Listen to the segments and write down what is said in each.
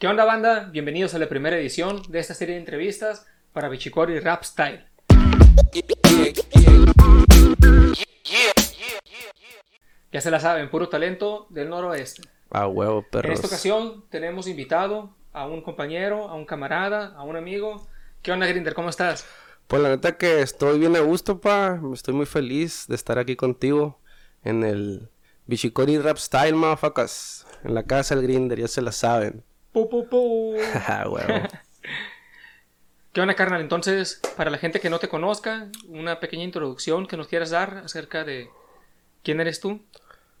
¿Qué onda banda? Bienvenidos a la primera edición de esta serie de entrevistas para Bichicori Rap Style. Ya se la saben, puro talento del noroeste. A huevo, perros. En esta ocasión tenemos invitado a un compañero, a un camarada, a un amigo. ¿Qué onda, Grinder? ¿Cómo estás? Pues la neta que estoy bien a gusto, pa. Estoy muy feliz de estar aquí contigo en el Bichicori Rap Style, motherfuckers. En la casa del Grinder, ya se la saben. Pu, pu, pu. A huevo. ¿Qué onda, carnal? Entonces, para la gente que no te conozca, una pequeña introducción que nos quieras dar acerca de quién eres tú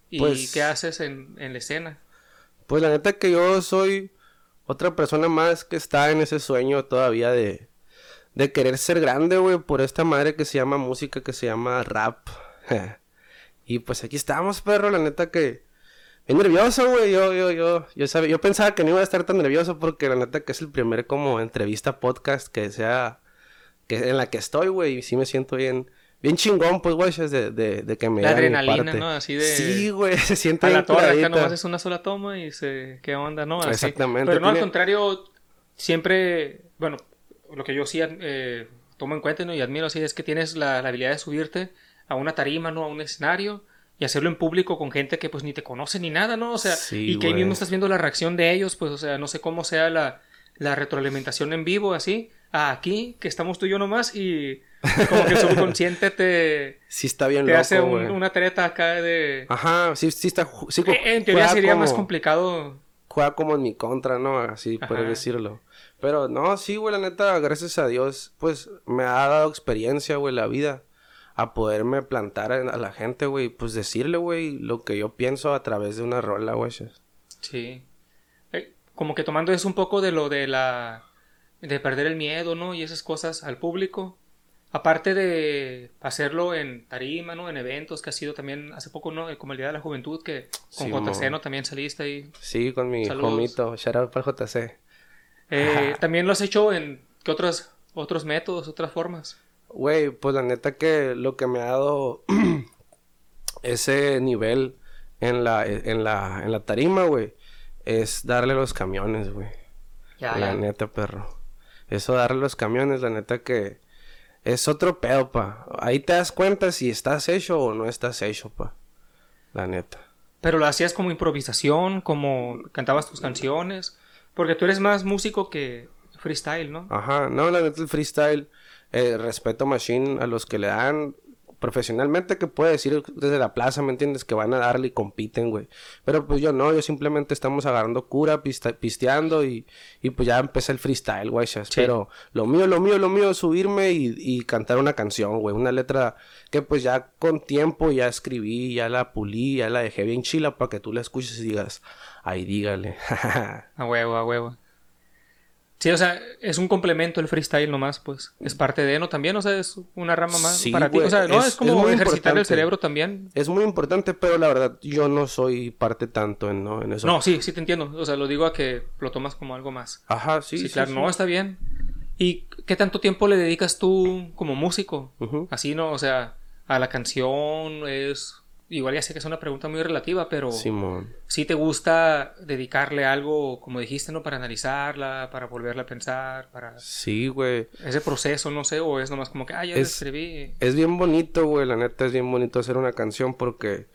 y Pues- qué haces en, en la escena. Pues la neta que yo soy otra persona más que está en ese sueño todavía de, de querer ser grande, güey, por esta madre que se llama música, que se llama rap. y pues aquí estamos, perro, la neta que... Bien nervioso, güey, yo, yo, yo, yo, sabía, yo pensaba que no iba a estar tan nervioso porque la neta que es el primer como entrevista podcast que sea, que en la que estoy, güey, y sí me siento bien, bien chingón, pues, güey, es de, de, de que me La adrenalina, parte. ¿no? Así de- Sí, güey, se siente A la torre, acá nomás es una sola toma y se... ¿Qué onda, no? Así. Exactamente, Pero no, al contrario, siempre... Bueno, lo que yo sí eh, tomo en cuenta ¿no? y admiro así es que tienes la, la habilidad de subirte a una tarima, ¿no? A un escenario y hacerlo en público con gente que pues ni te conoce ni nada, ¿no? O sea, Sí, y que ahí mismo estás viendo la reacción de ellos, pues, o sea, no sé cómo sea la, la retroalimentación en vivo, así. Ah, aquí, que estamos tú y yo nomás y como que el subconsciente te, Sí está bien te loco, hace un- una treta acá de... Ajá, sí, sí está... Sí, Eh, En teoría sería más complicado. Juega como en mi contra, ¿no? Así puedes decirlo. Pero no, sí, güey, la neta, gracias a Dios, pues me ha dado experiencia, güey, la vida. A poderme plantar a la gente, güey. Pues decirle, güey, lo que yo pienso a través de una rola, güey. Sí. Eh, como que tomando eso un poco de lo de la... de perder el miedo, ¿no? Y esas cosas al público. Aparte de hacerlo en tarima, ¿no? En eventos que ha sido también hace poco, ¿no? Como el Día de la Juventud, que con Sí, JC. ¿no? También saliste ahí. Sí, con mi Saludos. homito. Shout out para el JC. Eh, también lo has hecho en... ¿Qué otros, otros métodos, otras formas? Güey, pues la neta que lo que me ha dado ese nivel en la, en la, en la tarima, güey, es darle los camiones, güey. Ya, la ya. neta, perro. Eso darle los camiones, la neta que es otro pedo, pa. Ahí te das cuenta si estás hecho o no estás hecho, pa. La neta. Pero lo hacías como improvisación, como cantabas tus canciones. Porque tú eres más músico que freestyle, ¿no? Ajá, no, la neta el freestyle, eh, respeto machine a los que le dan profesionalmente que puede decir desde la plaza, ¿me entiendes? Que van a darle y compiten, güey. Pero pues yo no, yo simplemente estamos agarrando cura, pista- pisteando y, y pues ya empecé el freestyle, güey. Pero lo mío, lo mío, lo mío es subirme y, y cantar una canción, güey. Una letra que pues ya con tiempo ya escribí, ya la pulí, ya la dejé bien chila para que tú la escuches y digas, ay, dígale. A huevo, a huevo. Sí, o sea, es un complemento el freestyle nomás, pues. Es parte de, ¿no? También, o sea, es una rama más Sí, para ti. O sea, no, es- es, como es ejercitar el cerebro también. Es muy importante, pero la verdad yo no soy parte tanto en, ¿no? en eso. No, sí, sí te entiendo. O sea, lo digo a que lo tomas como algo más. Ajá, sí. Sí, sí, claro, sí. no, está bien. ¿Y qué tanto tiempo le dedicas tú como músico? Así, ¿no? O sea, a la canción es... Igual ya sé que es una pregunta muy relativa, pero... Simón. si te gusta dedicarle algo, como dijiste, ¿no? Para analizarla, para volverla a pensar, para Sí, güey. ese proceso, no sé, o es nomás como que, ah, ya Es- escribí. Es bien bonito, güey. La neta es bien bonito hacer una canción porque,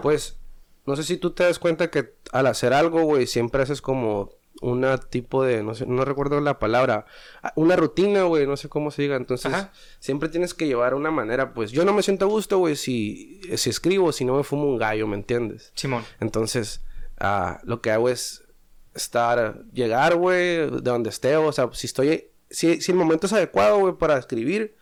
pues, no sé si tú te das cuenta que al hacer algo, güey, siempre haces como una tipo de, no sé, no recuerdo la palabra, ah, una rutina, güey, no sé cómo se diga. Entonces, Ajá. siempre tienes que llevar una manera, pues, yo no me siento a gusto, güey, si, si escribo, si no me fumo un gallo, ¿me entiendes? Simón. Entonces, ah, lo que hago es estar, llegar, güey, de donde esté, o sea, si estoy, si, si el momento es adecuado, güey, para escribir,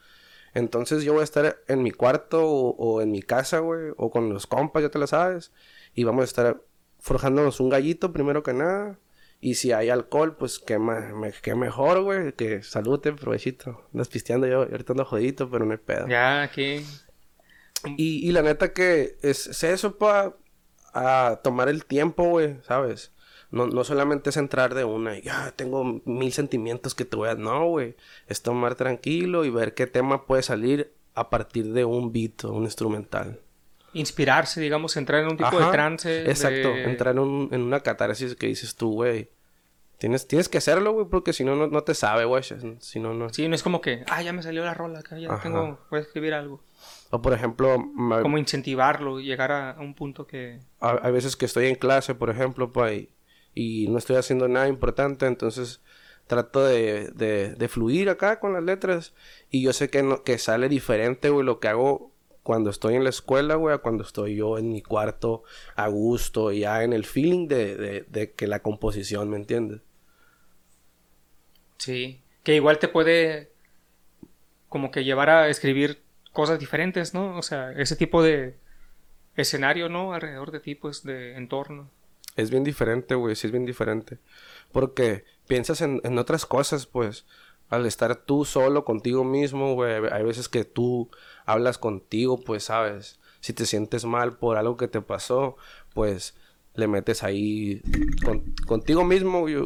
entonces yo voy a estar en mi cuarto o, o en mi casa, güey, o con los compas, ya te lo sabes, y vamos a estar forjándonos un gallito primero que nada. Y si hay alcohol, pues qué, me- qué mejor, güey, que salute, provechito. Andas pisteando yo, ahorita ando jodidito, pero no hay pedo. Ya, aquí. Y, y la neta que es, es eso para a tomar el tiempo, güey, ¿sabes? No, no solamente es entrar de una y ya tengo mil sentimientos que te voy a... No, güey. Es tomar tranquilo y ver qué tema puede salir a partir de un beat o un instrumental. Inspirarse, digamos, entrar en un tipo Ajá, de trance. Exacto. de- Entrar en, un- en una catarsis que dices tú, güey. Tienes, tienes que hacerlo, güey, porque si no, no, te sabe, güey. Si no, no. Sí, no es como que, ah, ya me salió la rola, acá ya Ajá. tengo, puedo escribir algo. O por ejemplo, Como incentivarlo, llegar a, a un punto que... a- hay veces que estoy en clase, por ejemplo, y, y no estoy haciendo nada importante, entonces trato de, de, de fluir acá con las letras. Y yo sé que, no, que sale diferente, güey, lo que hago cuando estoy en la escuela, güey, a cuando estoy yo en mi cuarto a gusto, ya en el feeling de, de, de que la composición, ¿me entiendes? Sí. Que igual te puede como que llevar a escribir cosas diferentes, ¿no? O sea, ese tipo de escenario, ¿no? Alrededor de ti, pues, de entorno. Es bien diferente, güey, sí es bien diferente. Porque piensas en, en otras cosas, pues, al estar tú solo contigo mismo, güey, hay veces que tú hablas contigo, pues, sabes, si te sientes mal por algo que te pasó, pues, le metes ahí con- contigo mismo, güey.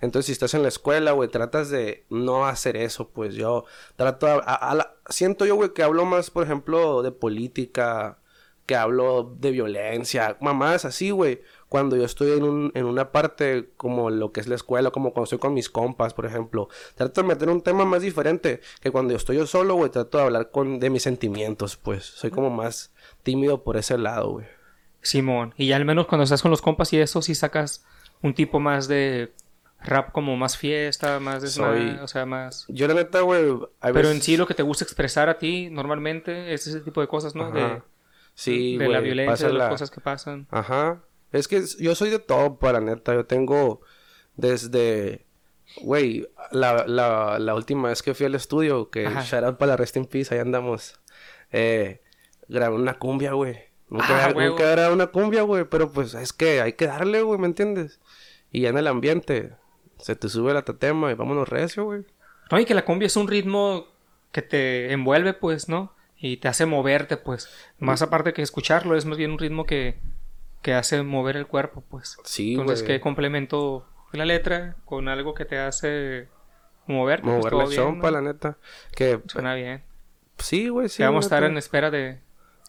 Entonces, si estás en la escuela, güey, tratas de no hacer eso, pues yo trato, a la- siento yo, güey, que hablo más, por ejemplo, de política, que hablo de violencia, mamás así, güey. Cuando yo estoy en, un, en una parte como lo que es la escuela, como cuando estoy con mis compas, por ejemplo, trato de meter un tema más diferente que cuando yo estoy yo solo, güey, trato de hablar con, de mis sentimientos, pues. Soy como más tímido por ese lado, güey. Simón. Y ya al menos cuando estás con los compas y eso, sí sacas un tipo más de rap como más fiesta, más desmadre, Soy- o sea, más... Yo la neta, güey, hay Pero veces- en sí lo que te gusta expresar a ti normalmente es ese tipo de cosas, ¿no? De. Sí, de la güey, violencia, pasa de las la- cosas que pasan. Ajá. Es que yo soy de todo, para neta. Yo tengo desde... Güey, la, la, la última vez que fui al estudio, que Ajá. shout out para la Rest in Peace, ahí andamos. Eh, grabé una cumbia, güey. Nunca, Ah, nunca grabado una cumbia, güey, pero pues es que hay que darle, güey, ¿me entiendes? Y ya en el ambiente, se te sube la tatema y vámonos recio, güey. No, y que la cumbia es un ritmo que te envuelve, pues, ¿no? Y te hace moverte, pues. Más aparte que escucharlo, es más bien un ritmo que, que hace mover el cuerpo, pues. Sí, Entonces, güey. ¿qué complemento la letra con algo que te hace moverte? Pues, Mover todo la chompa, ¿no? la neta. Que Suena bien. sí, güey, sí. Que vamos a estar en espera de,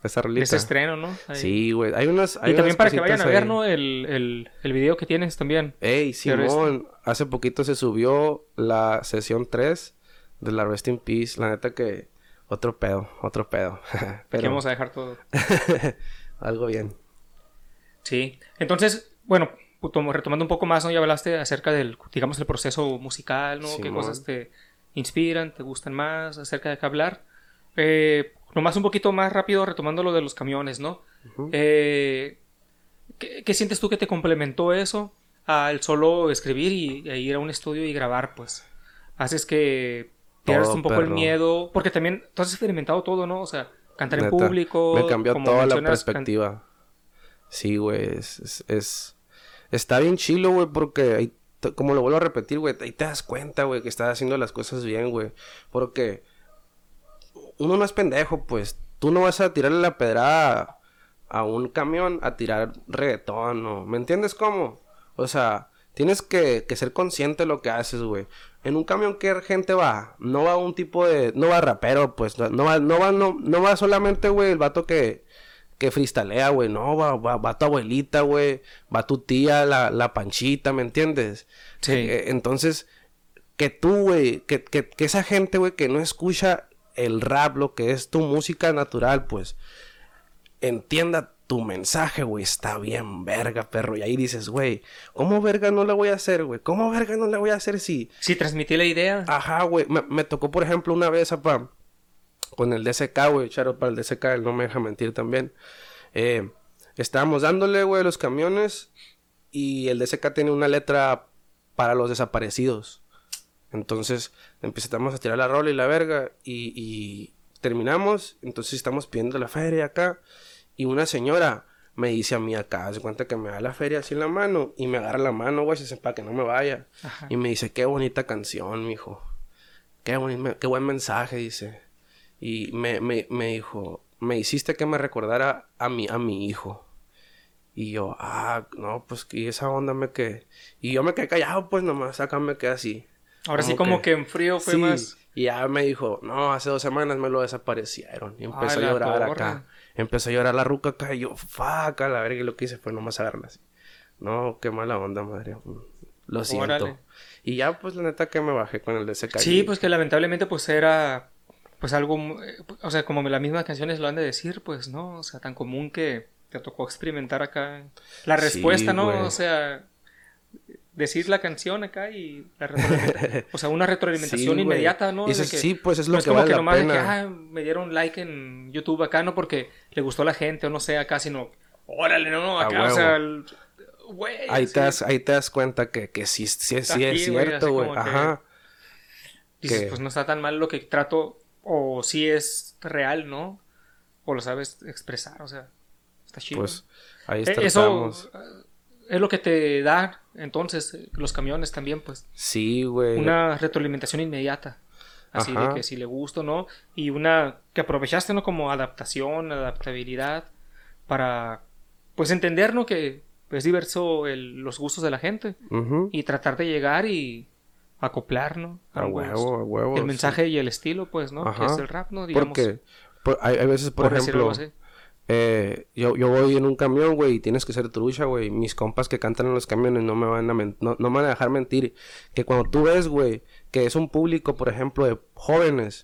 Esa de ese estreno, ¿no? Ahí. Sí, güey. Hay unas. hay Y también unas para que vayan a ver, ahí. ¿no? El, el, el video que tienes también. Ey, Simón, hace poquito se subió la sesión 3 de la Rest in Peace. La neta que otro pedo, otro pedo. Aquí Pero vamos a dejar todo. algo bien. Sí. Entonces, bueno, tomo- retomando un poco más, ¿no? Ya hablaste acerca del, digamos, el proceso musical, ¿no? ¿Qué cosas te inspiran, te gustan más, acerca de qué hablar? Eh, nomás un poquito más rápido, retomando lo de los camiones, ¿no? Eh, ¿qué, qué sientes tú que te complementó eso al solo escribir y, e ir a un estudio y grabar, pues? Haces que pierdas un poco el miedo, porque también tú has experimentado todo, ¿no? O sea, cantar en público. Me cambió toda la perspectiva. Sí, güey. Es, es, es- Está bien chilo, güey, porque ahí como lo vuelvo a repetir, güey, ahí te das cuenta, güey, que estás haciendo las cosas bien, güey. Porque uno no es pendejo, pues. Tú no vas a tirarle la pedrada a un camión a tirar reggaetón, ¿no? ¿Me entiendes cómo? O sea, tienes que, ser consciente de lo que haces, güey. En un camión, ¿qué gente va? No va un tipo de... No va rapero, pues. No va, no va, no, no va solamente, güey, el vato que... Que freestalea, güey. No, va, va, va tu abuelita, güey. Va tu tía, la, la panchita, ¿me entiendes? Sí. Eh, entonces, que tú, güey, que, que, que esa gente, güey, que no escucha el rap, lo que es tu música natural, pues, entienda tu mensaje, güey, está bien, verga, perro. Y ahí dices, güey, ¿cómo verga no la voy a hacer, güey? ¿Cómo verga no la voy a hacer si... Sí, transmití la idea. Ajá, güey, me, me tocó, por ejemplo, una vez, apa, con el DSK, güey, Charo para el DSK, él no me deja mentir también. Eh, estábamos dándole, güey, los camiones y el DSK tiene una letra para los desaparecidos. Entonces empezamos a tirar la rola y la verga y, y terminamos. Entonces estamos pidiendo la feria acá y una señora me dice a mí acá, hace cuenta que me da la feria así en la mano y me agarra la mano, güey, para que no me vaya. Ajá. Y me dice, qué bonita canción, mijo. Qué, boni- qué buen mensaje, dice. Y me, me, me dijo, me hiciste que me recordara a mi, a mi hijo. Y yo, ah, no, pues que esa onda me que Y yo me quedé callado, pues nomás acá me quedé así. Ahora sí, como que- que en frío fue Sí, más. Y ya me dijo, no, hace dos semanas me lo desaparecieron. Y empezó Ay, a llorar torre. acá. Empezó a llorar la ruca acá. Y yo, fuck, a la verga. Y lo que hice fue nomás agarrarla así. No, qué mala onda, madre. lo siento. Órale. Y ya, pues, la neta que me bajé con el de ese calle. Sí, pues que lamentablemente pues era pues algo, eh, o sea, como las mismas canciones lo han de decir, pues, ¿no? O sea, tan común que te tocó experimentar acá la Sí, respuesta, ¿no? güey. O sea, decir la canción acá y la retroalimentación, o sea, una retroalimentación Sí, inmediata, ¿no? Y eso De es- que sí, pues es no lo es que como vale que la nomás de que, ah, me dieron like en YouTube acá, no porque le gustó a la gente o no sé, acá, sino, órale, no, no, acá, o sea, el- güey, Ahí así. te, das, ahí te das cuenta que, que sí, sí, sí es cierto, güey. como que- Ajá. Dices, que- pues no está tan mal lo que trato, o si es real, ¿no? O lo sabes expresar, o sea, está chido. Pues ahí Eh, estamos. Eso eh, es lo que te da, entonces, eh, los camiones también, pues. Sí, güey. Una retroalimentación inmediata. Así Ajá. de que si le gusta o no. Y una que aprovechaste, ¿no? Como adaptación, adaptabilidad. Para, pues, entender, ¿no? Que es diverso el- los gustos de la gente. Y tratar de llegar y acoplar, ¿no? A huevo, a huevo. El sí. mensaje y el estilo, pues, ¿no? Que es el rap, ¿no? Digamos. Porque por- hay, hay veces, por, ejemplo, eh, yo, yo voy en un camión, güey, y tienes que ser trucha, güey. Mis compas que cantan en los camiones no me van a, no, no me van a dejar mentir. Que cuando tú ves, güey, que es un público, por ejemplo, de jóvenes,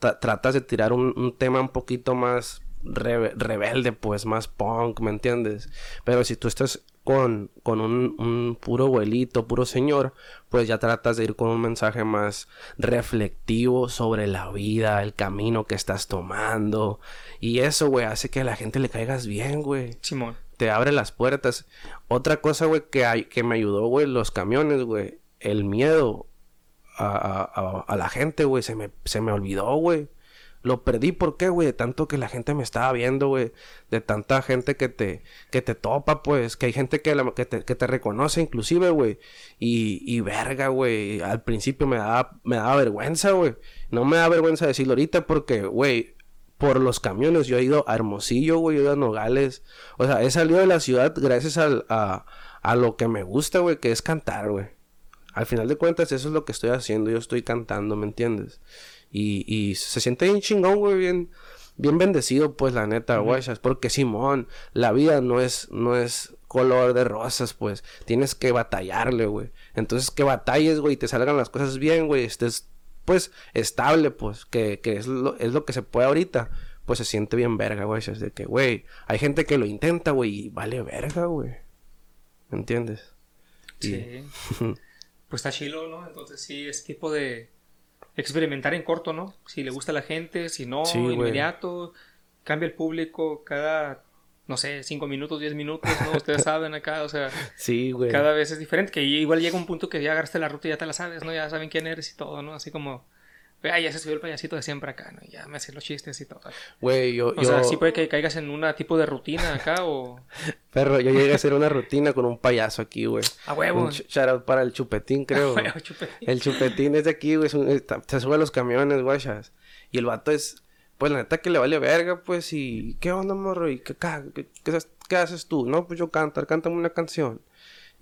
tra- tratas de tirar un, un tema un poquito más rebe- rebelde, pues, más punk, ¿me entiendes? Pero si tú estás con, con un, un puro abuelito, puro señor, pues ya tratas de ir con un mensaje más reflectivo sobre la vida, el camino que estás tomando. Y eso, güey, hace que a la gente le caigas bien, güey Simón. te abre las puertas. Otra cosa, güey, que, hay, que me ayudó, güey, los camiones, güey. El miedo a, a- a- a la gente, güey, se me, se me olvidó, güey. Lo perdí, ¿por qué, güey? De tanto que la gente me estaba viendo, güey. De tanta gente que te, que te topa, pues. Que hay gente que, la- que, te, que te reconoce, inclusive, güey. Y, y verga, güey. Al principio me daba, me vergüenza, güey. No me da vergüenza decirlo ahorita porque, güey, por los camiones. Yo he ido a Hermosillo, güey, he ido a Nogales. O sea, he salido de la ciudad gracias al- a, a lo que me gusta, güey, que es cantar, güey. Al final de cuentas, eso es lo que estoy haciendo. Yo estoy cantando, ¿me entiendes? Y, y se siente bien chingón, güey, bien, bien bendecido, pues, la neta, güey. Porque, Simón, la vida no es, no es color de rosas, pues. Tienes que batallarle, güey. Entonces, que batalles, güey, y te salgan las cosas bien, güey. Estés, pues, estable, pues, que, que es, lo, es lo que se puede ahorita. Pues se siente bien verga, güey. Es de que, güey, hay gente que lo intenta, güey, y vale verga, güey. ¿Me entiendes? Y- Sí. pues está chilo, ¿no? Entonces sí, es tipo de experimentar en corto, ¿no? Si le gusta a la gente, si no, Sí, inmediato. Cambia el público cada, no sé, 5 minutos, 10 minutos, ¿no? Ustedes saben acá, o sea, Sí, güey. cada vez es diferente. Que igual llega un punto que ya agarraste la ruta y ya te la sabes, ¿no? Ya saben quién eres y todo, ¿no? Así como, ah, ya se subió el payasito de siempre acá, ¿no? Ya me hacen los chistes y todo. Güey, yo, O yo... sea, sí puede que caigas en una tipo de rutina acá o... Perro, yo llegué a hacer una rutina con un payaso aquí, güey. A huevo. Un shout out para el chupetín, creo. güey. Huevo, chupetín. el chupetín es de aquí, güey. se sube a los camiones, guachas. Y el vato es, pues la neta que le vale verga, pues. Y, ¿qué onda, morro? ¿Y qué, qué, qué haces- qué haces tú? No, pues yo cantar, cántame una canción.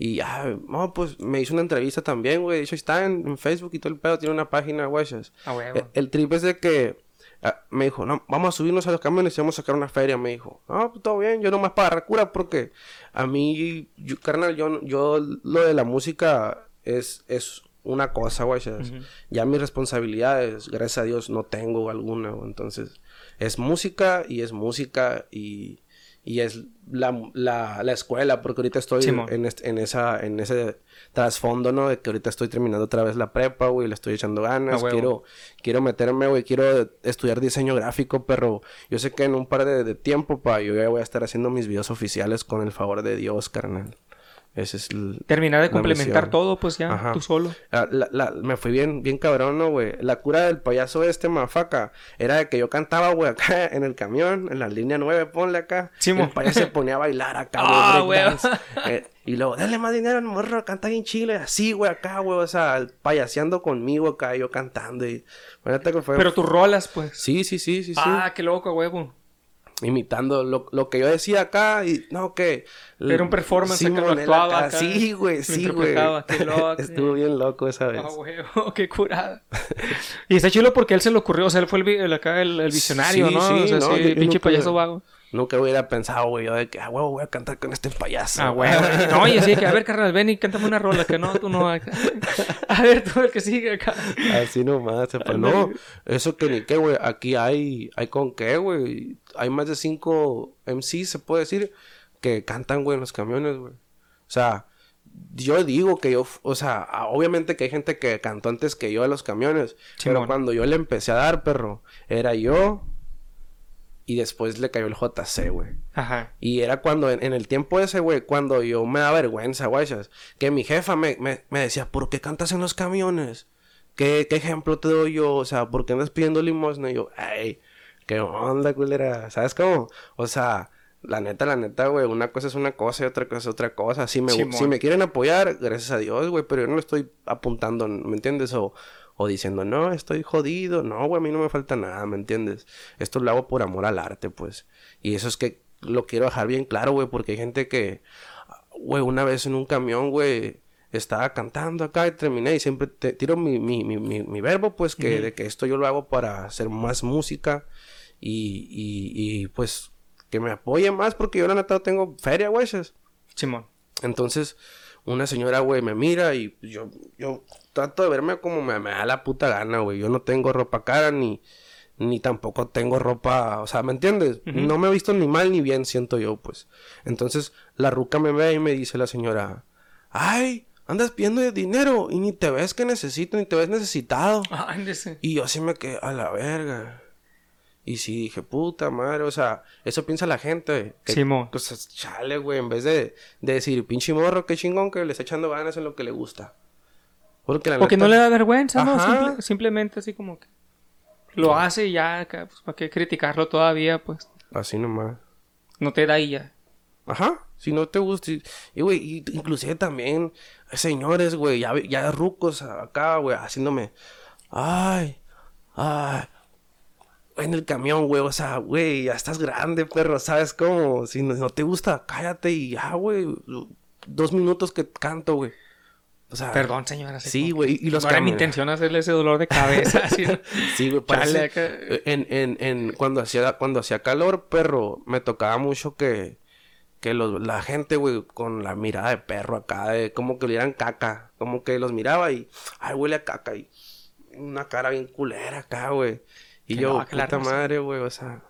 Y ya, no, pues me hizo una entrevista también, güey. De hecho, está en, en Facebook y todo el pedo, tiene una página, guachas. A huevo. El, el trip es de que ah, me dijo, no, vamos a subirnos a los camiones y vamos a sacar una feria, me dijo. No, pues todo bien, yo nomás para agarrar cura porque a mí, yo, carnal, yo, yo lo de la música es, es una cosa, güey. sea, Ujú. Ya mis responsabilidades, gracias a Dios, no tengo alguna, güey. Entonces, es música y es música y, y es la, la, la escuela, porque ahorita estoy en, en, esa, en ese trasfondo, ¿no? De que ahorita estoy terminando otra vez la prepa, güey, le estoy echando ganas, quiero, quiero meterme, güey, quiero estudiar diseño gráfico, pero yo sé que en un par de, de tiempo, pa, yo ya voy a estar haciendo mis videos oficiales con el favor de Dios, carnal. Ese es el... Terminar de complementar misión. todo, pues ya, Ajá. tú solo. Ah, la- la- me fui bien, bien cabrón, ¿no, güey? La cura del payaso este, mafaca, era de que yo cantaba, güey, acá en el camión, en la línea 9, ponle acá. Sí, el payaso se ponía a bailar acá, Ah, güey. Eh, y luego, dale más dinero al morro, canta bien chile, así, güey, acá, güey, o sea, payaseando conmigo acá, yo cantando y... Bueno, que fue... Pero tus rolas, pues. Sí, sí, sí, sí, sí. Ah, qué loco, huevo. Imitando lo, lo que yo decía acá y no que Era un performance acá, lo Simón, él actuaba acá. acá, sí güey lo sí güey estuvo bien loco esa vez Ah, huevo, qué curada. y está chido porque él se le ocurrió, o sea, él fue el, el acá el, el visionario, Sí, ¿no? sí, o sea, no, sí, pinche nunca- payaso vago. Nunca hubiera pensado, güey, yo de que, ah, huevo, voy a cantar con este payaso. Ah, güey. No, y así que, a ver, carnal, ven y cántame una rola, que no, tú no. A ver, tú el que sigue acá. Así nomás, pues no, eso que ni qué, güey, aquí hay, hay con qué, güey. Hay más de cinco MCs, se puede decir, que cantan, güey, en los camiones, güey. O sea, yo digo que yo, o sea, obviamente que hay gente que cantó antes que yo en los camiones, pero cuando yo le empecé a dar, perro, era yo y después le cayó el JC, güey. Ajá. Y era cuando, en, el tiempo ese, güey, cuando yo me da vergüenza, güey, que mi jefa me, me, me, decía, ¿por qué cantas en los camiones? ¿Qué, ¿Qué ejemplo te doy yo? O sea, ¿por qué andas pidiendo limosna? Y yo, ay, ¿qué onda, culera? ¿Sabes cómo? O sea, la neta, la neta, güey, una cosa es una cosa y otra cosa es otra cosa. Si me, si me quieren apoyar, gracias a Dios, güey, pero yo no estoy apuntando, ¿me entiendes? O, o diciendo, no, estoy jodido. No, güey, a mí no me falta nada, ¿me entiendes? Esto lo hago por amor al arte, pues. Y eso es que lo quiero dejar bien claro, güey, porque hay gente que, güey, una vez en un camión, güey, estaba cantando acá y terminé y siempre te tiro mi, mi, mi, mi, verbo, pues, que de que esto yo lo hago para hacer más música y, y, y pues que me apoye más porque yo la neta tengo feria, güey. Simón. Entonces, una señora, güey, me mira y yo, yo trato de verme como me, da la puta gana, güey. Yo no tengo ropa cara ni, ni tampoco tengo ropa, o sea, ¿me entiendes? No me he visto ni mal ni bien, siento yo, pues. Entonces, la ruca me ve y me dice la señora, ay, andas pidiendo dinero y ni te ves que necesito, ni te ves necesitado. y yo así me quedé a la verga. Y sí dije, puta madre, o sea, eso piensa la gente. Que, Simón. Pues chale, güey, en vez de, de decir, pinche morro, qué chingón que le está echando ganas en lo que le gusta. Porque, la no le da vergüenza, ¿no? simplemente así como que lo hace y ya, pues, ¿para qué criticarlo todavía, pues? Así nomás. No te da y ya. Ajá, si no te gusta. Y, güey, inclusive también, señores, güey, ya, ya rucos acá, güey, haciéndome, ay, ay, en el camión, güey, o sea, güey, ya estás grande, perro, ¿sabes cómo? Si no, te gusta, cállate y ya, güey, dos minutos que canto, güey. O sea, Perdón, señora. Sí, güey. Y los no era mi intención hacerle ese dolor de cabeza. sí, güey. en, en, en, cuando hacía, cuando hacía calor, perro, me tocaba mucho que, que los, la gente, güey, con la mirada de perro acá, de como que olieran caca. Como que los miraba y, ay, huele a caca. Y una cara bien culera acá, güey. Y yo, puta madre, güey, o sea,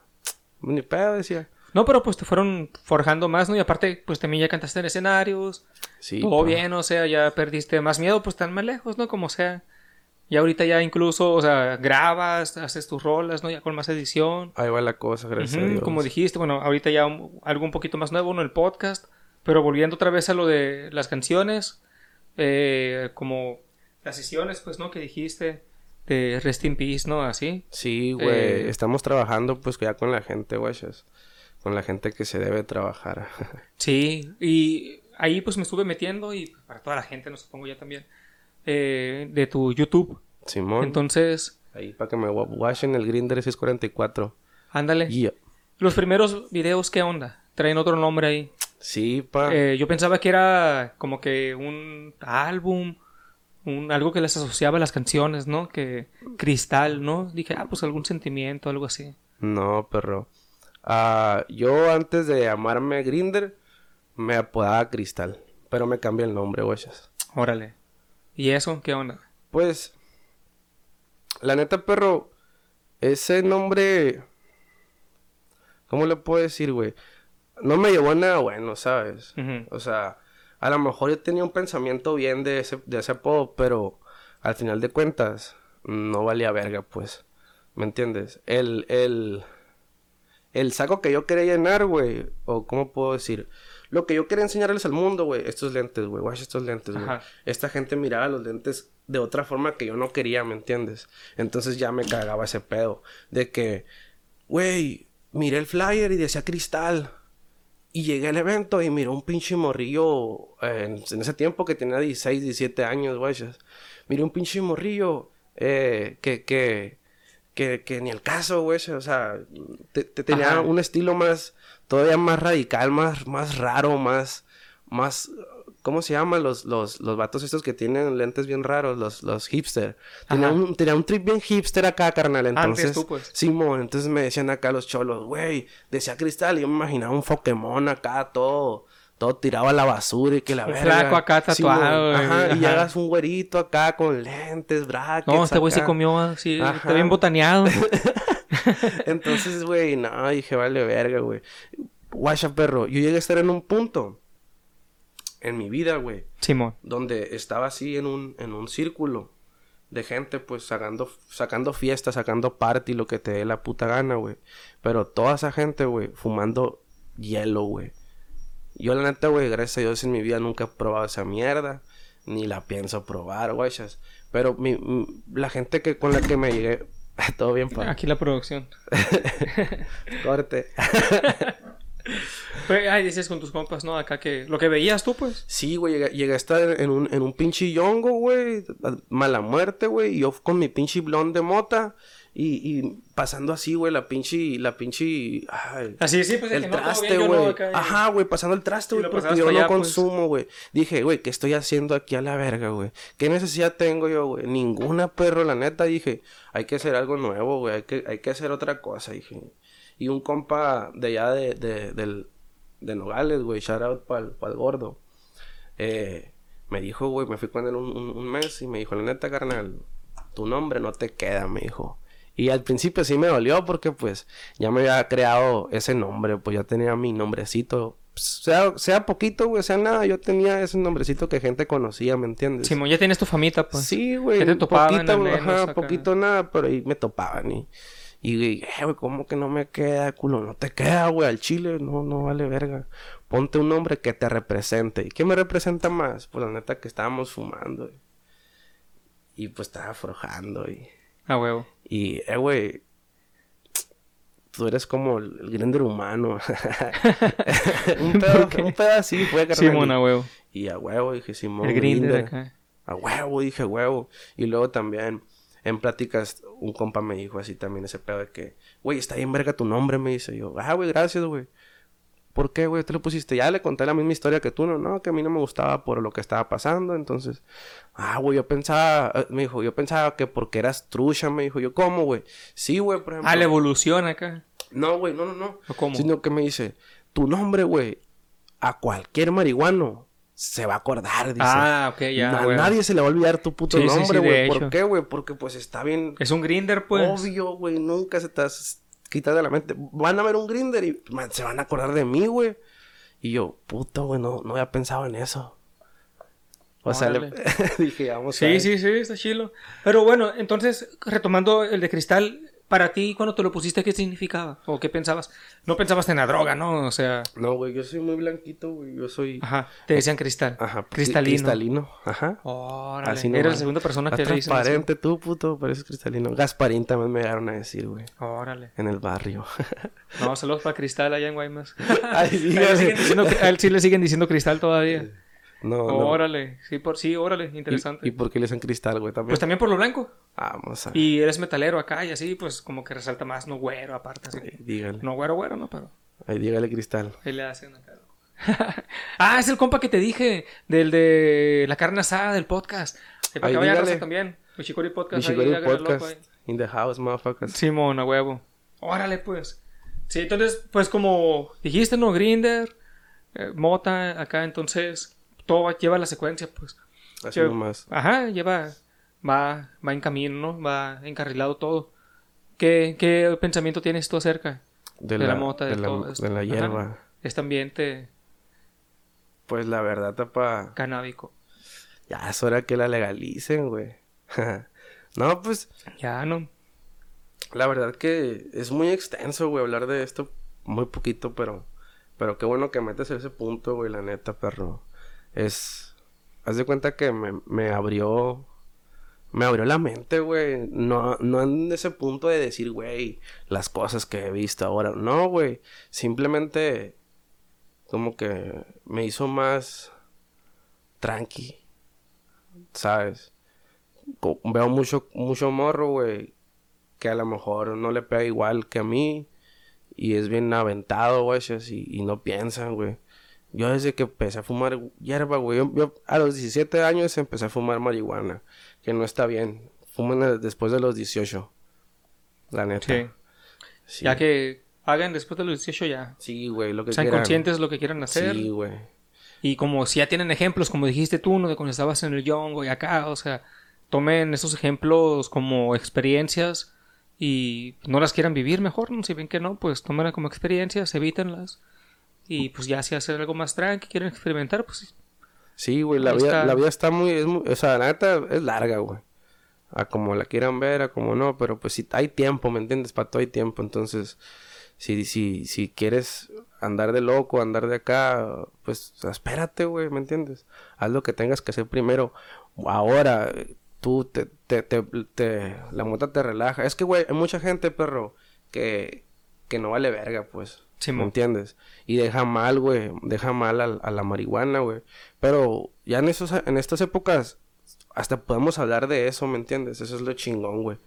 ni pedo, decía. No, pero pues te fueron forjando más, ¿no? Y aparte, pues también ya cantaste en escenarios. Sí. Todo bien, o sea, ya perdiste más miedo, pues están más lejos, ¿no? Como sea. Y ahorita ya incluso, o sea, grabas, haces tus rolas, ¿no? Ya con más edición. Ahí va la cosa, gracias a Dios. Como dijiste, bueno, ahorita ya algo un poquito más nuevo, ¿no? El podcast. Pero volviendo otra vez a lo de las canciones, eh, como las sesiones, pues, ¿no? Que dijiste de Rest in Peace, ¿no? Así. Sí, güey. Eh, Estamos trabajando pues ya con la gente, güey. Con la gente que se debe trabajar. sí, y ahí pues me estuve metiendo y para toda la gente, no supongo ya también, eh, de tu YouTube. Simón. Entonces... Ahí para que me watchen el Grinder 644. Ándale. Los primeros videos, ¿qué onda? Traen otro nombre ahí. Sí, pa. Eh, yo pensaba que era como que un álbum un, algo que les asociaba a las canciones, ¿no? Que cristal, ¿no? Dije, ah, pues algún sentimiento, algo así. No, perro. Ah, yo antes de llamarme Grinder, me apodaba Cristal. Pero me cambié el nombre, güeyes. Órale. ¿Y eso? ¿Qué onda? Pues, la neta, perro, ese nombre... ¿Cómo le puedo decir, güey? No me llevó a nada bueno, ¿sabes? O sea, a lo mejor yo tenía un pensamiento bien de ese, de ese apodo, pero al final de cuentas no valía verga, pues. ¿Me entiendes? El, el, el saco que yo quería llenar, güey, o cómo puedo decir, lo que yo quería enseñarles al mundo, güey, estos lentes, güey, guay, estos lentes, güey. Esta gente miraba los lentes de otra forma que yo no quería, ¿me entiendes? Entonces ya me cagaba ese pedo de que, güey, miré el flyer y decía cristal. Y llegué al evento y miré un pinche morrillo en, ese tiempo que tenía 16, 17 años, güey. Miré un pinche morrillo eh, que, que, que, que, ni el caso, güey. O sea, te, tenía un estilo más, todavía más radical, más, más raro, más, más, ¿cómo se llaman los, los, los vatos estos que tienen lentes bien raros? Los, los hipster. Tenía un, tenía un trip bien hipster acá, carnal. Entonces, Antes tú, pues. Simón, entonces me decían acá los cholos, güey, decía cristal, y yo me imaginaba un Pokémon acá, todo, todo tirado a la basura y que la verga. flaco acá tatuado, Ajá, y hagas un güerito acá con lentes, brackets. No, este güey se comió así, Ajá. está bien botaneado. Entonces, güey, no, dije, vale verga, güey. Guacha, perro, yo llegué a estar en un punto en mi vida, güey, Simón. donde estaba así en un, en un círculo de gente, pues, sacando, sacando fiestas, sacando party, lo que te dé la puta gana, güey. Pero toda esa gente, güey, fumando hielo, güey. Yo, la neta, güey, gracias a Dios en mi vida nunca he probado esa mierda. Ni la pienso probar, guachas. Pero mi, mi- la gente que con la que me llegué... Todo bien, pa. Aquí la producción. Corte. Pero, ay, dices con tus compas, ¿no? Acá que lo que veías tú, pues. Sí, güey, llegué, llegué a estar en un, en un pinche yongo, güey. Mala muerte, güey. Y yo con mi pinche blond de mota. Y, y pasando así, güey, la pinche, la pinche... ay, Así, sí, pues el no, traste, no, güey. y- Ajá, güey, pasando el traste, güey, porque yo no pues. consumo, güey. Dije, güey, ¿qué estoy haciendo aquí a la verga, güey? ¿Qué necesidad tengo yo, güey? Ninguna, perro, la neta. Dije, hay que hacer algo nuevo, güey. Hay que, hay que hacer otra cosa, dije. Y un compa de allá de, de, del, de Nogales, güey, shout out para el gordo. Eh, me dijo, güey, me fui con él un, un- un mes y me dijo, la neta, carnal, tu nombre no te queda, me dijo. Y al principio sí me dolió porque pues ya me había creado ese nombre, pues ya tenía mi nombrecito. Sea, sea poquito, güey, sea nada, yo tenía ese nombrecito que gente conocía, ¿me entiendes? Simón, ya tienes tu famita, pues. Sí, güey. Te topaban poquito, ajá, acá. poquito nada, pero ahí me topaban y... Y, güey, eh, güey, ¿cómo que no me queda, culo? No te queda, güey, al chile, no, no vale verga. Ponte un nombre que te represente. ¿Y qué me representa más? Pues la neta que estábamos fumando. güey. Y pues estaba aflojando y... A huevo. Y, eh, güey, tú eres como el, el Grindr humano. un, pedo, un pedo así fue, carnal. Simón, a huevo. Y a huevo dije, Simón. El grinder acá. A huevo, dije huevo. Y luego también en pláticas un compa me dijo así también ese pedo de que, güey, está bien verga tu nombre, me dice. Yo, ah, güey, gracias, güey. ¿Por qué, güey? ¿Te lo pusiste? Ya le conté la misma historia que tú, ¿no? No, que a mí no me gustaba por lo que estaba pasando. Entonces, ah, güey, yo pensaba, eh, me dijo, yo pensaba que porque eras trucha, me dijo. Yo, ¿cómo, güey? Sí, güey, por ejemplo. Ah, la evolución acá. No, güey, no, no, no. ¿O cómo? Sino que me dice, tu nombre, güey, a cualquier marihuano se va a acordar, dice. Ah, ok, ya. a nadie se le va a olvidar tu puto Sí, nombre, güey. ¿Por qué, güey? Porque pues está bien Es un grinder, pues. obvio, güey. Nunca se te has quitado de la mente. Van a ver un grinder y man, se van a acordar de mí, güey. Y yo, puto, güey, no, no había pensado en eso. O sea, le- dije, vamos a Sí, sí, sí, está chilo. Pero bueno, entonces, retomando el de cristal, para ti, cuando te lo pusiste, ¿qué significaba? ¿O qué pensabas? No pensabas en la droga, ¿no? O sea, No, güey, yo soy muy blanquito, güey. Yo soy... ajá, te decían cristal. Ajá. Cristalino. Cristalino, ajá. Órale, Así eres la segunda persona que dicen transparente tú, puto, pareces cristalino. Gasparín también me llegaron a decir, güey. Órale. En el barrio. No, saludos para Cristal allá en Guaymas. Ay, diciendo- a él sí le siguen diciendo Cristal todavía. No, no. Órale, sí, por, sí, órale, interesante. ¿Y, y por qué le dicen cristal, güey? También. Pues también por lo blanco. Vamos a... Y eres metalero acá y así, pues como que resalta más, no güero aparte. Así Dígale. No güero, güero, no, pero Ahí dígale cristal. ahí le hacen acá. ah, es el compa que te dije, del de la carne asada del podcast. Ahí raza también. Podcast. loco Podcast. In the house, motherfuckers. Simón, a huevo. Órale, pues. Sí, entonces, pues como dijiste, ¿no? Grinder, eh, Mota, acá, entonces, todo va- lleva la secuencia, pues. Así Sí. nomás. Ajá, lleva, va, va en camino, ¿no? Va encarrilado todo. ¿Qué, qué pensamiento tienes tú acerca De, de la, la mota, de, de la, todo esto? de la Ajá. hierba. este ambiente Pues la verdad, tapa. canábico? Ya es hora que la legalicen, güey. no, pues Ya, ¿no? la verdad que es muy extenso, güey, hablar de esto. Muy poquito, pero. Pero qué bueno que metes ese punto, güey, la neta, perro. Es. Haz de cuenta que me, me abrió. Me abrió la mente, güey. No, no en ese punto de decir, güey, las cosas que he visto ahora. No, güey. Simplemente. Como que me hizo más. Tranqui. ¿Sabes? Veo mucho, mucho morro, güey. Que a lo mejor no le pega igual que a mí. Y es bien aventado, güey. Y, y no piensan, güey. Yo desde que empecé a fumar hierba, güey. Yo, yo a los 17 años empecé a fumar marihuana. Que no está bien. Fumen después de los 18. La neta. Sí. Sí. Ya que hagan después de los 18 ya. Sí, güey, lo que Sean quieran. conscientes de lo que quieran hacer. Sí, güey. Y como si ya tienen ejemplos, como dijiste tú, ¿no? De cuando estabas en el Yongo y acá, o sea, tomen esos ejemplos como experiencias y no las quieran vivir mejor, ¿no? Si ven que no, pues tómenlas como experiencias, evítenlas. Y pues ya si hacer algo más tranqui, quieren experimentar, pues Sí, güey, la vida, está. la vida está muy, es muy- o sea, la neta es larga, güey. A como la quieran ver, a como no, pero pues si hay tiempo, ¿me entiendes? Para todo hay tiempo, entonces, si, si, si quieres andar de loco, andar de acá, pues espérate, güey, ¿me entiendes? Haz lo que tengas que hacer primero. Ahora, tú te, te, te, te- la mota te relaja. Es que, güey, hay mucha gente, perro, que, que no vale verga, pues. ¿Me Simón. entiendes? Y deja mal, güey. Deja mal a, a la marihuana, güey. Pero ya en, esos, en estas épocas, hasta podemos hablar de eso, ¿me entiendes? Eso es lo chingón, güey.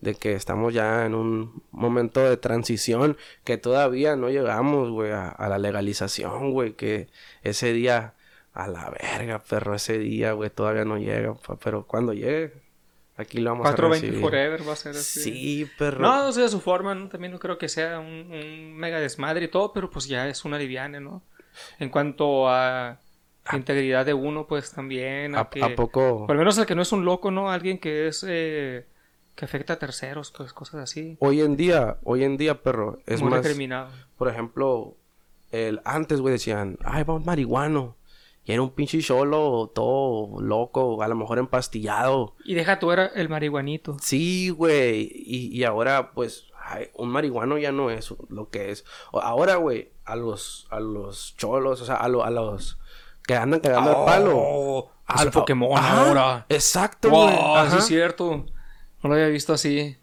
De que estamos ya en un momento de transición que todavía no llegamos, güey, a, a la legalización, güey. Que ese día, a la verga, perro, ese día, güey, todavía no llega. pa- Pero cuando llegue, aquí lo vamos a 420 recibir. Forever va a ser así. Sí, perro. No, o sea, su forma, ¿no? También no creo que sea un, un mega desmadre y todo, pero pues ya es una liviana, ¿no? En cuanto a la integridad de uno, pues también. A, ¿A, que, a poco? o al menos el que no es un loco, ¿no? Alguien que es. eh, que afecta a terceros, pues, cosas así. Hoy en día, hoy en día, perro, es muy más... Por ejemplo, el, antes, güey, decían, ay, vamos marihuano. Y era un pinche cholo, todo loco, a lo mejor empastillado. Y deja tú, era el marihuanito. Sí, güey. Y, y ahora, pues, ay, un marihuano ya no es lo que es. Ahora, güey, a los, a los cholos, o sea, a, lo- a los que andan cagando el palo. Oh, es Al- Pokémon Ajá, ahora. Exacto, güey. sí ajá. es cierto. No lo había visto así.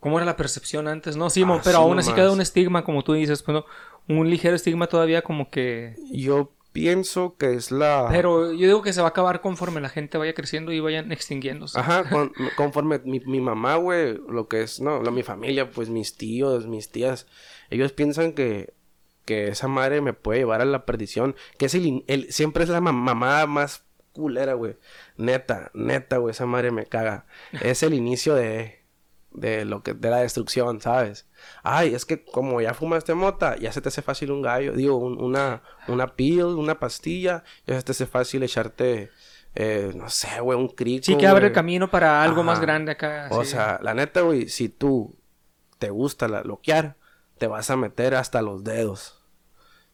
¿Cómo era la percepción antes? No, sí, Así pero aún así queda un estigma, como tú dices, pues, ¿no? un ligero estigma todavía como que... Yo pienso que es la... Pero yo digo que se va a acabar conforme la gente vaya creciendo y vayan extinguiéndose. Ajá, con- conforme mi, mi mamá, güey, lo que es, no, la, mi familia, pues mis tíos, mis tías, ellos piensan que, que esa madre me puede llevar a la perdición, que es el, el- siempre es la ma- mamá más culera, güey, neta, neta, güey, esa madre me caga, es el inicio de, de lo que, de la destrucción, ¿sabes? Ay, es que como ya fumaste mota, ya se te hace fácil un gallo, digo, un- una, una pill, una pastilla, ya se te hace fácil echarte... Eh, no sé, güey, un crico. Sí, que abre el camino para algo más grande acá. O sí. sea, la neta, güey, si tú te gusta la loquear, te vas a meter hasta los dedos.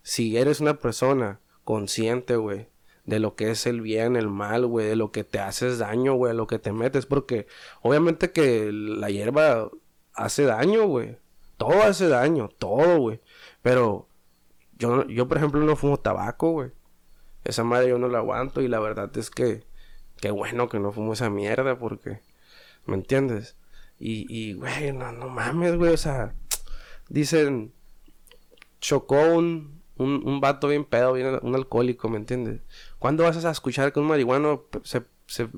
Si eres una persona consciente, güey, de lo que es el bien, el mal, güey, de lo que te haces daño, güey, lo que te metes, porque obviamente que la hierba hace daño, güey. Todo hace daño, todo, güey. Pero yo, yo, por ejemplo, no fumo tabaco, güey. Esa madre yo no la aguanto y la verdad es que qué bueno que no fumo esa mierda porque ¿me entiendes? Y, y güey, no, no mames, güey, o sea, dicen, chocó un, un, un vato bien pedo, bien, un alcohólico, ¿me entiendes? ¿Cuándo vas a escuchar que un marihuano se, se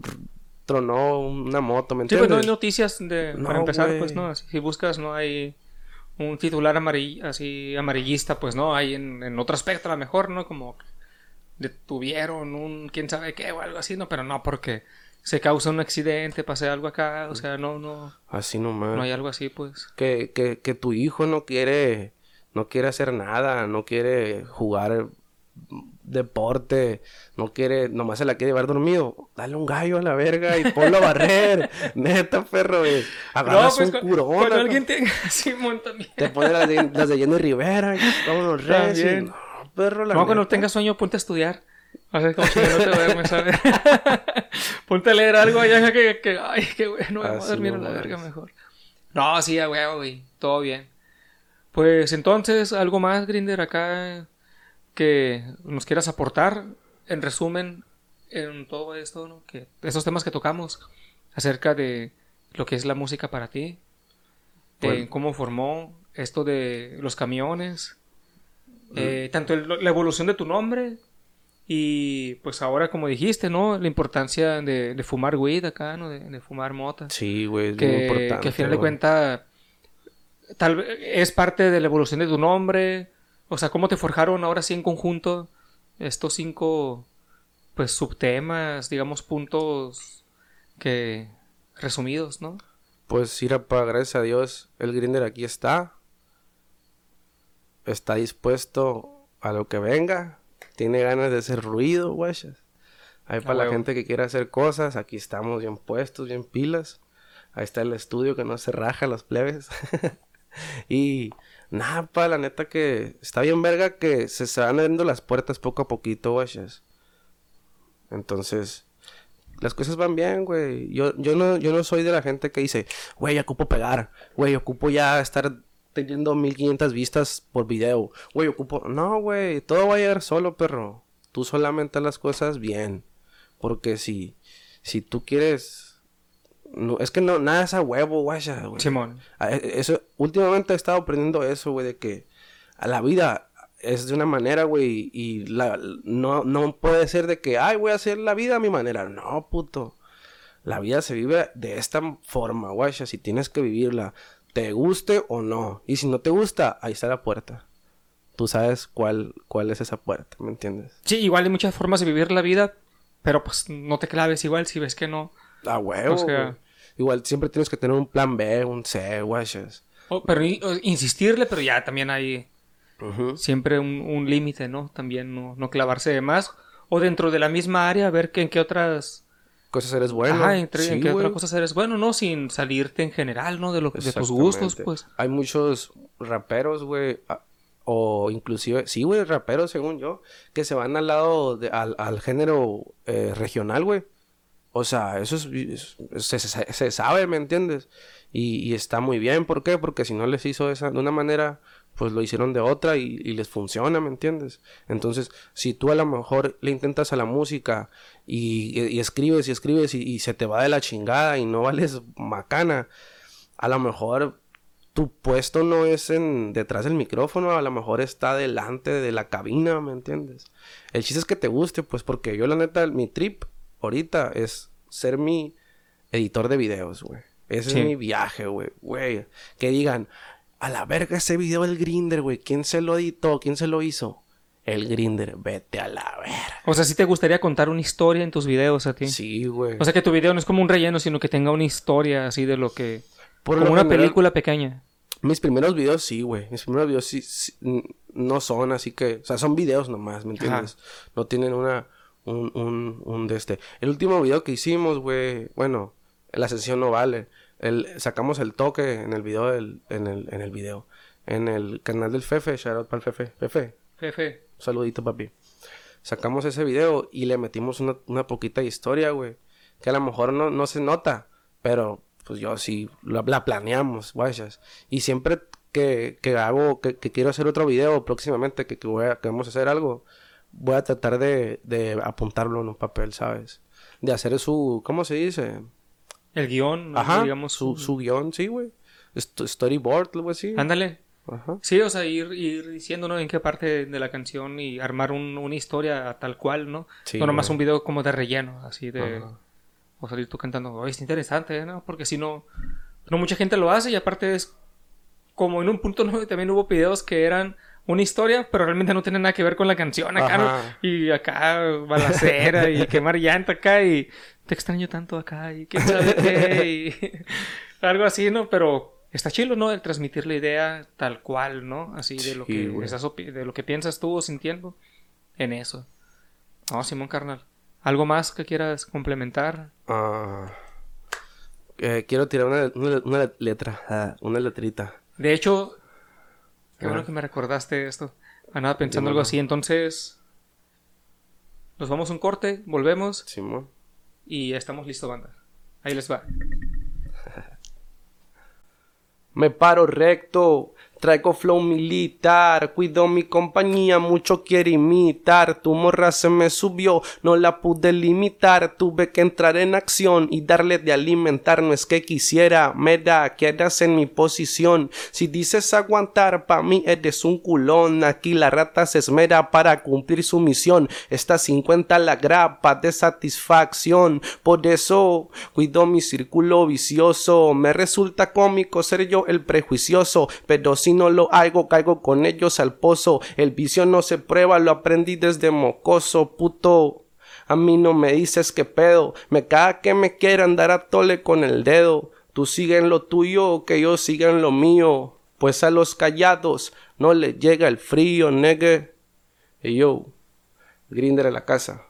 tronó una moto, ¿me Sí, pues no hay entiendes? noticias de, No, para empezar, pues no, si buscas no hay un titular amarill- así amarillista, pues no, hay en, en otro aspecto a lo mejor, ¿no? Como detuvieron un quién sabe qué o algo así, no, pero no porque se causa un accidente, pase algo acá, o sea, no, no, Así nomás. no hay algo así, pues. que, que, que tu hijo no quiere, no quiere hacer nada, no quiere jugar deporte, no quiere, nomás se la quiere llevar dormido, dale un gallo a la verga y ponlo a barrer, neta perro, güey. agarras un cu- curón, pues, cuando alguien tenga Simón también. te pones las de, las de Jenny Rivera, vámonos También. no, perro, la No, cuando tengas sueño, ponte a estudiar. O sea, como que no te duermes, ¿sabes? ponte a leer algo allá que, que ay, qué bueno, vamos Así a dormir a la verga mejor. No, sí, a huevo, güey, todo bien. Pues entonces, algo más, Grinder, acá que nos quieras aportar, en resumen, en todo esto, ¿no? Que esos temas que tocamos acerca de lo que es la música para ti, de Bueno. cómo formó esto de los camiones, eh, tanto el- la evolución de tu nombre y pues ahora como dijiste, ¿no? La importancia de, de fumar weed acá, ¿no? De, de fumar mota. Sí, güey, muy Que, importante. que al final de cuentas tal es parte de la evolución de tu nombre. O sea, cómo te forjaron ahora sí en conjunto estos cinco, pues, subtemas, digamos, puntos que resumidos, ¿no? Pues para gracias a Dios, el Grinder aquí está. Está dispuesto a lo que venga. Tiene ganas de hacer ruido, guayas. Ahí para la gente que quiere hacer cosas, aquí estamos bien puestos, bien pilas. Ahí está el estudio que no se raja los plebes. y nada, pa, la neta que está bien verga que se, van abriendo las puertas poco a poquito, guayas. Entonces, las cosas van bien, güey. Yo, yo, no, yo no soy de la gente que dice, güey, ocupo pegar, güey, ocupo ya estar teniendo 1500 vistas por video, güey, ocupo. No, güey, todo va a llegar solo, perro. Tú solamente las cosas bien. Porque si, si tú quieres. No, es que no, nada es a huevo, güey. Simón. E, eso, últimamente he estado aprendiendo eso, güey, de que a la vida es de una manera, güey, y la, no, no puede ser de que, ay, voy a hacer la vida a mi manera. No, puto. La vida se vive de esta forma, güey, si tienes que vivirla, te guste o no. Y si no te gusta, ahí está la puerta. Tú sabes cuál, cuál es esa puerta, ¿me entiendes? Sí, igual hay muchas formas de vivir la vida, pero pues no te claves igual si ves que no. Ah, huevo. Igual siempre tienes que tener un plan B, un C, güey. Oh, pero insistirle, pero ya también hay Siempre un, límite, ¿no? También no, clavarse de más. O dentro de la misma área, ver que en qué otras cosas eres bueno. Ajá, en qué otras cosas eres bueno, ¿no? Sin salirte en general, ¿no? De, lo, de tus gustos, pues. Hay muchos raperos, güey, o inclusive, sí, güey, raperos, según yo, que se van al lado, de, al, género eh, regional, güey. O sea, eso es, se, se, sabe, ¿me entiendes? Y, y, está muy bien, ¿por qué? Porque si no les hizo esa, de una manera pues lo hicieron de otra y, les funciona, ¿me entiendes? Entonces, si tú a lo mejor le intentas a la música y, escribes y escribes y, se te va de la chingada y no vales macana, a lo mejor tu puesto no es en detrás del micrófono, a lo mejor está delante de la cabina, ¿me entiendes? El chiste es que te guste, pues porque yo la neta, mi trip ahorita es ser mi editor de videos, güey. Ese es mi viaje, güey. Güey. Que digan, a la verga ese video del Grinder, güey. ¿Quién se lo editó? ¿Quién se lo hizo? El Grinder, vete a la verga. O sea, ¿sí te gustaría contar una historia en tus videos a ti? Sí, güey. O sea, que tu video no es como un relleno, sino que tenga una historia así de lo que... Por como una película pequeña. Mis primeros videos sí, güey. Mis primeros videos sí, no son así que... O sea, son videos nomás, ¿me entiendes? No tienen una... Un, un, un de este. El último video que hicimos, güey... Bueno, la sesión no vale sacamos el toque en el video del, en el, en el video. En el canal del Fefe, shout out para el Fefe. Fefe. Fefe. Saludito, papi. Sacamos ese video y le metimos una, una poquita historia, güey. Que a lo mejor no, no se nota, pero pues yo sí la, planeamos, guayas. Y siempre que, que hago, que, que, quiero hacer otro video próximamente, que, que, voy a, que vamos a hacer algo, voy a tratar de, de apuntarlo en un papel, ¿sabes? De hacer su, ¿cómo se dice? El guion, Ajá, digamos. Su, su guion, sí, güey. Storyboard, algo así. Ándale. Ajá. Sí, o sea, ir, ir diciendo, ¿no? En qué parte de la canción y armar un, una historia tal cual, ¿no? Sí, no nomás un video como de relleno, así de... O salir tú cantando, oye, es interesante, ¿no? Porque si no, no mucha gente lo hace y aparte es como en un punto, ¿no? También hubo videos que eran una historia, pero realmente no tienen nada que ver con la canción acá, ¿no? Y acá balacera y quemar llanta acá y te extraño tanto acá y quién sabe qué y algo así, ¿no? Pero está chido, ¿no? El transmitir la idea tal cual, ¿no? Así de lo que de lo que piensas tú o sintiendo en eso. No, Simón Carnal. ¿Algo más que quieras complementar? Ah, eh, quiero tirar una, letra, ah, una letrita. De hecho, qué bueno que me recordaste esto. nada pensando algo así, entonces... Nos vamos a un corte, volvemos. Simón. Y ya estamos listos, banda. Ahí les va. Me paro recto, Traigo flow militar, cuido mi compañía, mucho quiere imitar. Tu morra se me subió, no la pude limitar. Tuve que entrar en acción y darle de alimentar. No es que quisiera, mira, quedas en mi posición. Si dices aguantar, pa' mí eres un culón. Aquí la rata se esmera para cumplir su misión. Está 50 la grapa de satisfacción. Por eso cuido mi círculo vicioso. Me resulta cómico ser yo el prejuicioso, pero sin si no lo hago, caigo con ellos al pozo. El vicio no se prueba, lo aprendí desde mocoso, puto. A mí no me dices que pedo, me caga que me quieran dar a tole con el dedo. Tú sigue en lo tuyo, que yo siga en lo mío. Pues a los callados no les llega el frío, negue. Y yo, Grinder a la casa.